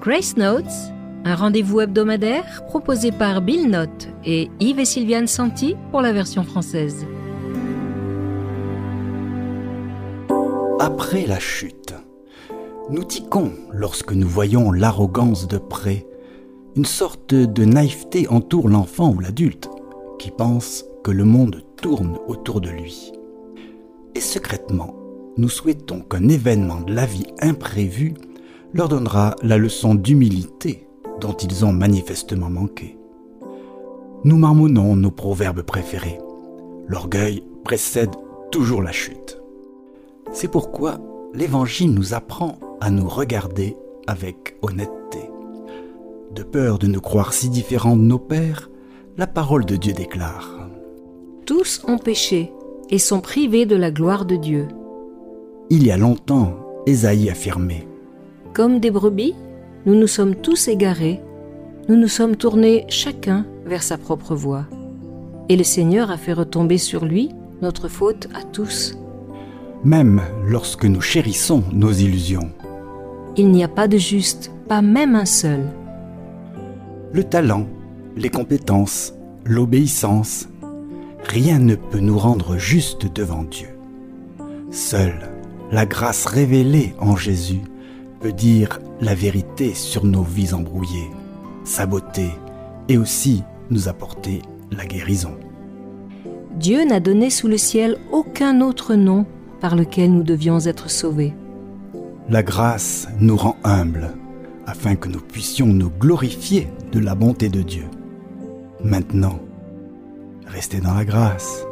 Grace Notes, un rendez-vous hebdomadaire proposé par Bill Note et Yves et Sylviane Santi pour la version française. Après la chute, nous tiquons lorsque nous voyons l'arrogance de près. Une sorte de naïveté entoure l'enfant ou l'adulte qui pense que le monde tourne autour de lui. Et secrètement, nous souhaitons qu'un événement de la vie imprévu leur donnera la leçon d'humilité dont ils ont manifestement manqué. Nous marmonnons nos proverbes préférés. L'orgueil précède toujours la chute. C'est pourquoi l'Évangile nous apprend à nous regarder avec honnêteté. De peur de nous croire si différents de nos pères, la parole de Dieu déclare ⁇ Tous ont péché et sont privés de la gloire de Dieu. Il y a longtemps, Ésaïe affirmait ⁇ Comme des brebis, nous nous sommes tous égarés, nous nous sommes tournés chacun vers sa propre voie. Et le Seigneur a fait retomber sur lui notre faute à tous. Même lorsque nous chérissons nos illusions. Il n'y a pas de juste, pas même un seul. Le talent, les compétences, l'obéissance, rien ne peut nous rendre justes devant Dieu. Seule la grâce révélée en Jésus peut dire la vérité sur nos vies embrouillées, sa beauté et aussi nous apporter la guérison. Dieu n'a donné sous le ciel aucun autre nom par lequel nous devions être sauvés. La grâce nous rend humbles afin que nous puissions nous glorifier de la bonté de Dieu. Maintenant, restez dans la grâce.